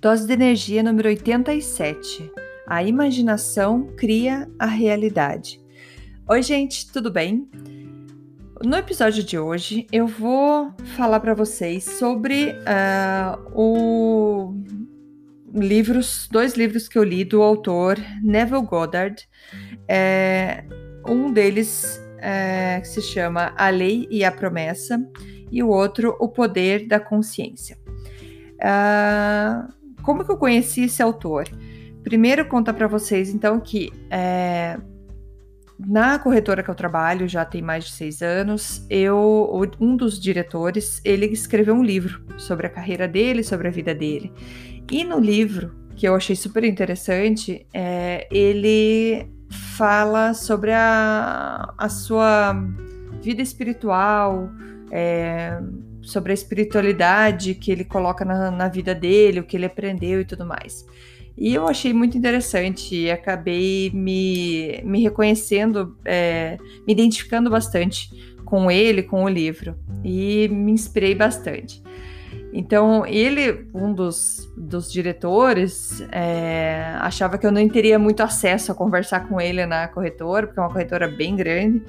Dose de energia número 87. A imaginação cria a realidade. Oi, gente, tudo bem? No episódio de hoje, eu vou falar para vocês sobre uh, o livros, dois livros que eu li do autor Neville Goddard. É, um deles é, se chama A Lei e a Promessa e o outro O Poder da Consciência. Uh, como que eu conheci esse autor? Primeiro, contar para vocês, então, que é, na corretora que eu trabalho, já tem mais de seis anos, eu, um dos diretores, ele escreveu um livro sobre a carreira dele, sobre a vida dele. E no livro, que eu achei super interessante, é, ele fala sobre a, a sua vida espiritual, é, sobre a espiritualidade que ele coloca na, na vida dele, o que ele aprendeu e tudo mais. E eu achei muito interessante e acabei me, me reconhecendo, é, me identificando bastante com ele, com o livro, e me inspirei bastante. Então, ele, um dos, dos diretores, é, achava que eu não teria muito acesso a conversar com ele na corretora, porque é uma corretora bem grande.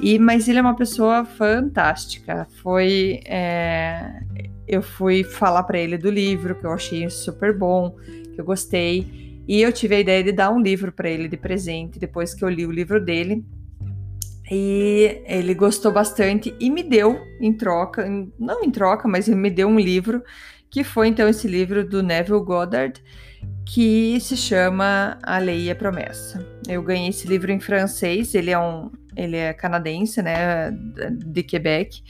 E, mas ele é uma pessoa fantástica. Foi. É, eu fui falar para ele do livro, que eu achei super bom, que eu gostei. E eu tive a ideia de dar um livro para ele de presente depois que eu li o livro dele. E ele gostou bastante e me deu em troca, não em troca, mas ele me deu um livro, que foi então esse livro do Neville Goddard, que se chama A Lei e a Promessa. Eu ganhei esse livro em francês, ele é um, ele é canadense, né, de Quebec,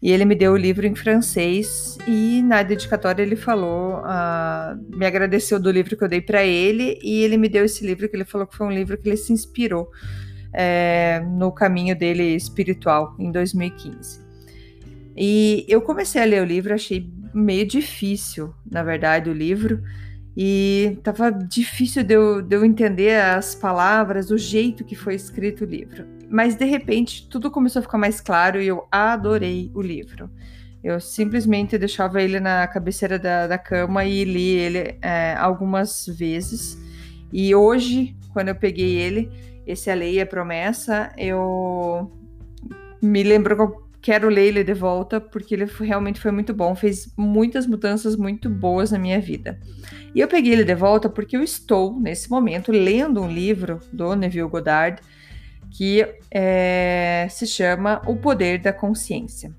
e ele me deu o livro em francês e na dedicatória ele falou, uh, me agradeceu do livro que eu dei para ele e ele me deu esse livro que ele falou que foi um livro que ele se inspirou é, no caminho dele espiritual em 2015. E eu comecei a ler o livro, achei meio difícil, na verdade, o livro. E tava difícil de eu, de eu entender as palavras, o jeito que foi escrito o livro. Mas de repente tudo começou a ficar mais claro e eu adorei o livro. Eu simplesmente deixava ele na cabeceira da, da cama e li ele é, algumas vezes. E hoje, quando eu peguei ele, esse A Lei e a Promessa, eu me lembro que eu quero ler ele de volta, porque ele realmente foi muito bom, fez muitas mudanças muito boas na minha vida. E eu peguei ele de volta porque eu estou, nesse momento, lendo um livro do Neville Goddard que é, se chama O Poder da Consciência.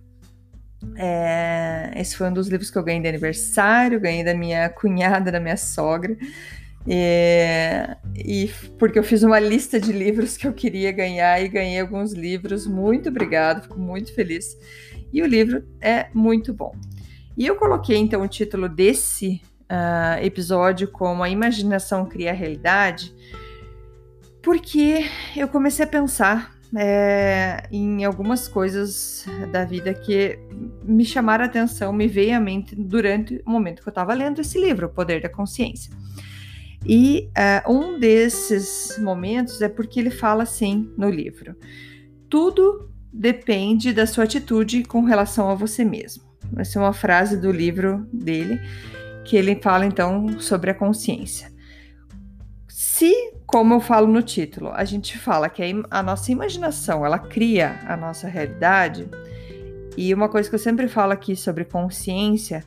É, esse foi um dos livros que eu ganhei de aniversário, ganhei da minha cunhada, da minha sogra. É, e porque eu fiz uma lista de livros que eu queria ganhar e ganhei alguns livros. Muito obrigada, fico muito feliz. E o livro é muito bom. E eu coloquei então o título desse uh, episódio como A Imaginação Cria a Realidade, porque eu comecei a pensar é, em algumas coisas da vida que me chamaram a atenção, me veio à mente durante o momento que eu estava lendo esse livro, O Poder da Consciência. E uh, um desses momentos é porque ele fala assim no livro: tudo depende da sua atitude com relação a você mesmo. Essa é uma frase do livro dele, que ele fala então sobre a consciência. Se, como eu falo no título, a gente fala que a, nossa imaginação ela cria a nossa realidade, e uma coisa que eu sempre falo aqui sobre consciência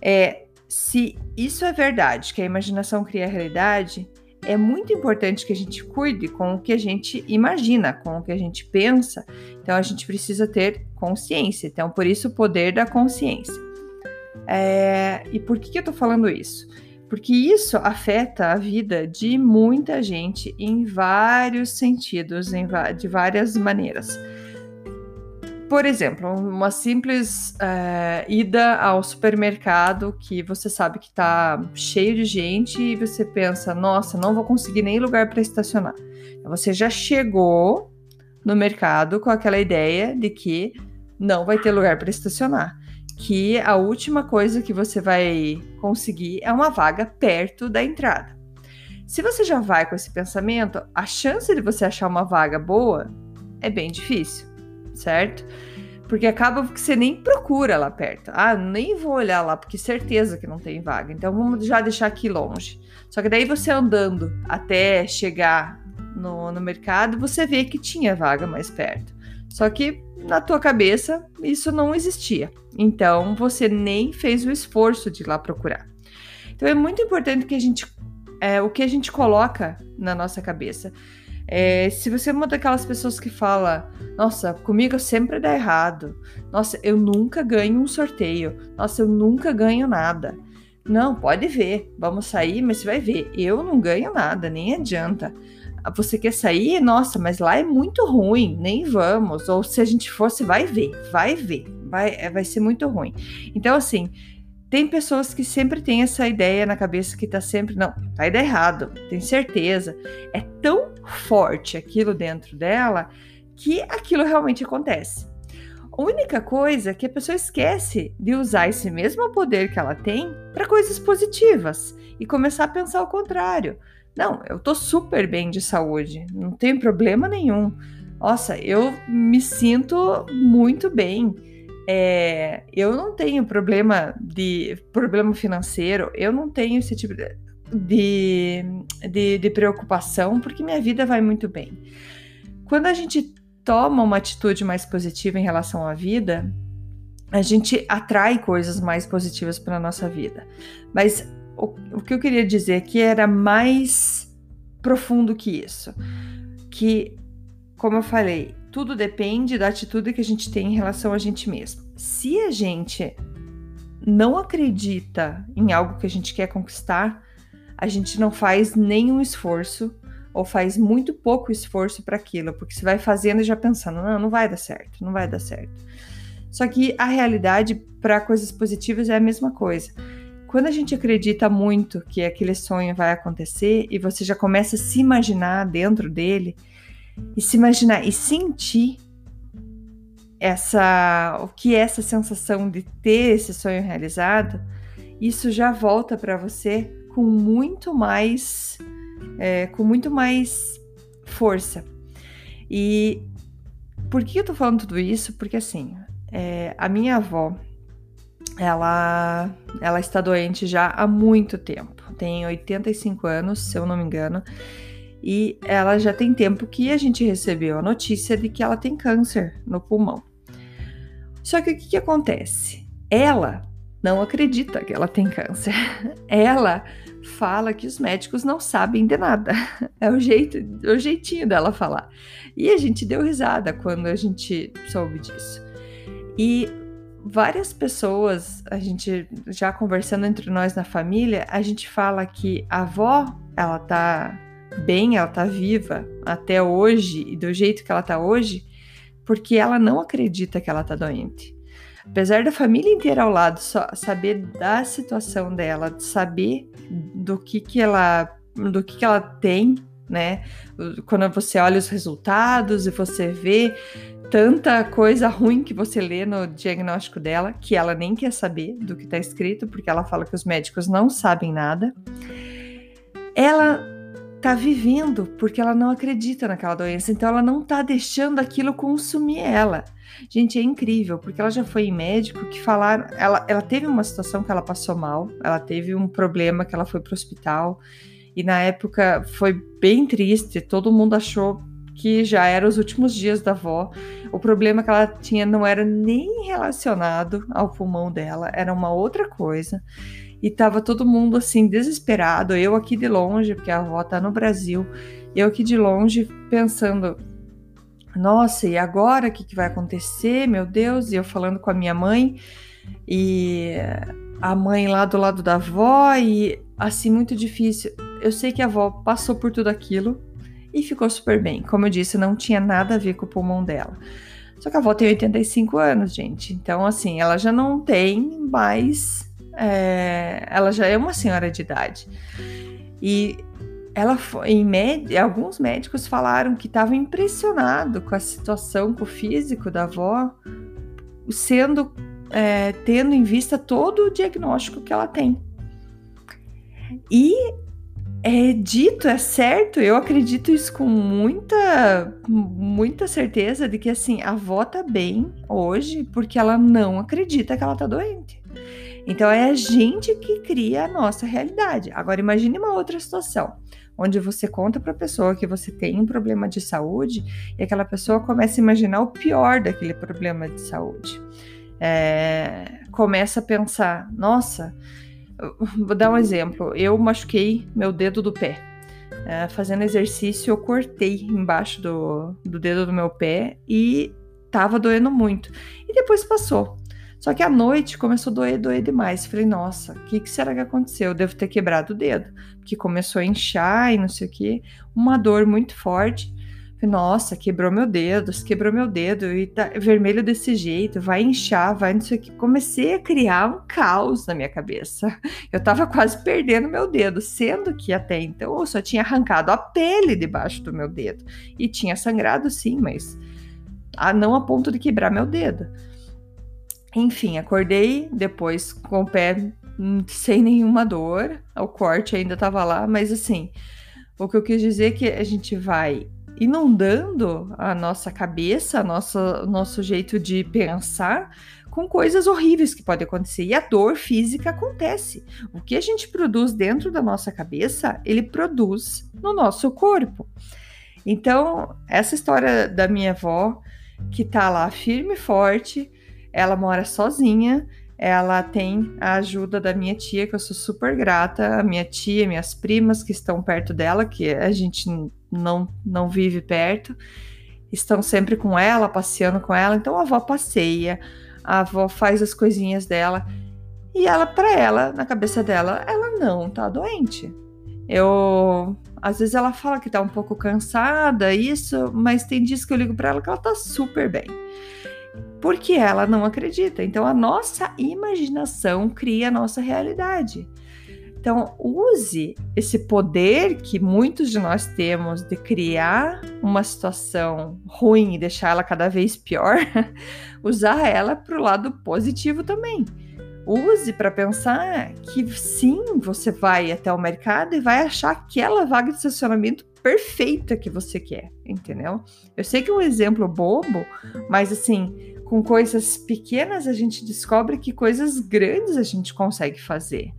é se isso é verdade, que a imaginação cria a realidade, é muito importante que a gente cuide com o que a gente imagina, com o que a gente pensa. Então a gente precisa ter consciência. Então, por isso, o poder da consciência. É... E por que, que eu tô falando isso? Porque isso afeta a vida de muita gente em vários sentidos, em, de várias maneiras. Por exemplo, uma simples é, ida ao supermercado que você sabe que está cheio de gente e você pensa, nossa, não vou conseguir nem lugar para estacionar. Você já chegou no mercado com aquela ideia de que não vai ter lugar para estacionar que a última coisa que você vai conseguir é uma vaga perto da entrada. Se você já vai com esse pensamento, a chance de você achar uma vaga boa é bem difícil, certo? Porque acaba que você nem procura lá perto. Ah, nem vou olhar lá, porque certeza que não tem vaga. Então vamos já deixar aqui longe. Só que daí você andando até chegar no, no mercado, você vê que tinha vaga mais perto. Só que na tua cabeça isso não existia. Então você nem fez o esforço de ir lá procurar. Então é muito importante que a gente é, o que a gente coloca na nossa cabeça. É, se você é uma daquelas pessoas que fala, nossa, comigo sempre dá errado, nossa, eu nunca ganho um sorteio, nossa, eu nunca ganho nada. Não, pode ver, vamos sair, mas você vai ver, eu não ganho nada, nem adianta. Você quer sair? Nossa, mas lá é muito ruim, nem vamos. Ou se a gente fosse, vai ver, vai ver, vai, é, vai ser muito ruim. Então, assim, tem pessoas que sempre têm essa ideia na cabeça que tá sempre, não, vai dar errado, tem certeza. É tão forte aquilo dentro dela que aquilo realmente acontece. A única coisa é que a pessoa esquece de usar esse mesmo poder que ela tem para coisas positivas e começar a pensar o contrário. Não, eu tô super bem de saúde, não tem problema nenhum. Nossa, eu me sinto muito bem. É, eu não tenho problema de problema financeiro, eu não tenho esse tipo de, de, de preocupação, porque minha vida vai muito bem. Quando a gente toma uma atitude mais positiva em relação à vida, a gente atrai coisas mais positivas para nossa vida. Mas o, o que eu queria dizer aqui era mais profundo que isso. Que, como eu falei, tudo depende da atitude que a gente tem em relação a gente mesmo. Se a gente não acredita em algo que a gente quer conquistar, a gente não faz nenhum esforço ou faz muito pouco esforço para aquilo, porque você vai fazendo e já pensando, não, não vai dar certo, não vai dar certo. Só que a realidade para coisas positivas é a mesma coisa. Quando a gente acredita muito que aquele sonho vai acontecer e você já começa a se imaginar dentro dele e se imaginar e sentir essa o que é essa sensação de ter esse sonho realizado, isso já volta para você com muito mais é, com muito mais força. E por que eu tô falando tudo isso? Porque assim, é, a minha avó, ela, ela está doente já há muito tempo. Tem 85 anos, se eu não me engano. E ela já tem tempo que a gente recebeu a notícia de que ela tem câncer no pulmão. Só que o que, que acontece? Ela não acredita que ela tem câncer. Ela fala que os médicos não sabem de nada. É o jeito, é o jeitinho dela falar. E a gente deu risada quando a gente soube disso. E várias pessoas, a gente já conversando entre nós na família, a gente fala que a avó, ela tá bem, ela tá viva até hoje e do jeito que ela tá hoje, porque ela não acredita que ela tá doente. Apesar da família inteira ao lado saber da situação dela, saber do que que ela do que que ela tem, né? Quando você olha os resultados e você vê tanta coisa ruim que você lê no diagnóstico dela, que ela nem quer saber do que está escrito, porque ela fala que os médicos não sabem nada. Ela tá vivendo porque ela não acredita naquela doença, então ela não tá deixando aquilo consumir ela. Gente, é incrível, porque ela já foi em médico que falaram, ela, ela teve uma situação que ela passou mal, ela teve um problema que ela foi pro hospital, e na época foi bem triste, todo mundo achou que já eram os últimos dias da avó. O problema que ela tinha não era nem relacionado ao pulmão dela, era uma outra coisa. E tava todo mundo assim desesperado, eu aqui de longe, porque a avó tá no Brasil, eu aqui de longe pensando, nossa, e agora o que, que vai acontecer? Meu Deus, e eu falando com a minha mãe e a mãe lá do lado da avó e assim muito difícil. Eu sei que a avó passou por tudo aquilo e ficou super bem. Como eu disse, não tinha nada a ver com o pulmão dela. Só que a avó tem 85 anos, gente. Então, assim, ela já não tem mais. É, ela já é uma senhora de idade. E ela em média, alguns médicos falaram que estavam impressionados com a situação, com o físico da avó, sendo é, tendo em vista todo o diagnóstico que ela tem. E é dito, é certo, eu acredito isso com muita, muita certeza de que assim, a avó tá bem hoje porque ela não acredita que ela tá doente. Então é a gente que cria a nossa realidade. Agora imagine uma outra situação, onde você conta para a pessoa que você tem um problema de saúde e aquela pessoa começa a imaginar o pior daquele problema de saúde. É, começa a pensar, nossa, Vou dar um exemplo. Eu machuquei meu dedo do pé. É, fazendo exercício, eu cortei embaixo do, do dedo do meu pé e tava doendo muito. E depois passou. Só que à noite começou a doer, doer demais. Falei, nossa, o que, que, será que aconteceu? Eu devo ter quebrado o dedo. Porque começou a inchar e não sei o que. Uma dor muito forte. Nossa, quebrou meu dedo, quebrou meu dedo e tá vermelho desse jeito, vai inchar, vai não sei o que. Comecei a criar um caos na minha cabeça. Eu tava quase perdendo meu dedo, sendo que até então eu só tinha arrancado a pele debaixo do meu dedo. E tinha sangrado sim, mas a, não a ponto de quebrar meu dedo. Enfim, acordei depois com o pé sem nenhuma dor, o corte ainda tava lá, mas assim, o que eu quis dizer é que a gente vai inundando a nossa cabeça, nosso, nosso jeito de pensar com coisas horríveis que podem acontecer. E a dor física acontece. O que a gente produz dentro da nossa cabeça, ele produz no nosso corpo. Então, essa história da minha avó, que tá lá firme e forte, ela mora sozinha, ela tem a ajuda da minha tia, que eu sou super grata, a minha tia, minhas primas que estão perto dela, que a gente não, não vive perto, estão sempre com ela, passeando com ela. Então a avó passeia, a avó faz as coisinhas dela. E ela, para ela, na cabeça dela, ela não tá doente. Eu, às vezes ela fala que tá um pouco cansada, isso, mas tem dias que eu ligo para ela que ela tá super bem porque ela não acredita. Então, a nossa imaginação cria a nossa realidade. Então, use esse poder que muitos de nós temos de criar uma situação ruim e deixar ela cada vez pior, usar ela para o lado positivo também. Use para pensar que sim, você vai até o mercado e vai achar aquela vaga de estacionamento perfeita que você quer, entendeu? Eu sei que é um exemplo bobo, mas assim, com coisas pequenas a gente descobre que coisas grandes a gente consegue fazer.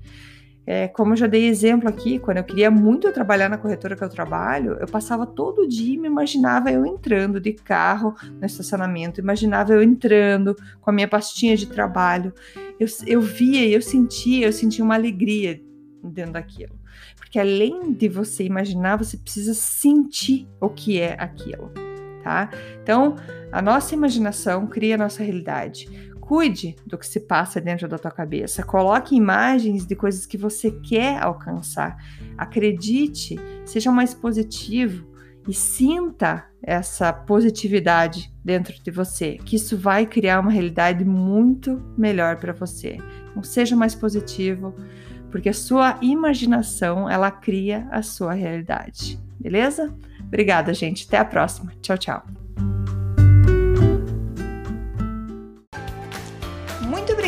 É, como eu já dei exemplo aqui, quando eu queria muito trabalhar na corretora que eu trabalho, eu passava todo dia e me imaginava eu entrando de carro no estacionamento, imaginava eu entrando com a minha pastinha de trabalho. Eu, eu via, eu sentia, eu sentia uma alegria dentro daquilo. Porque além de você imaginar, você precisa sentir o que é aquilo tá? Então, a nossa imaginação cria a nossa realidade. Cuide do que se passa dentro da tua cabeça. Coloque imagens de coisas que você quer alcançar. Acredite, seja mais positivo e sinta essa positividade dentro de você, que isso vai criar uma realidade muito melhor para você. Então, seja mais positivo, porque a sua imaginação ela cria a sua realidade. Beleza? Obrigada, gente. Até a próxima. Tchau, tchau.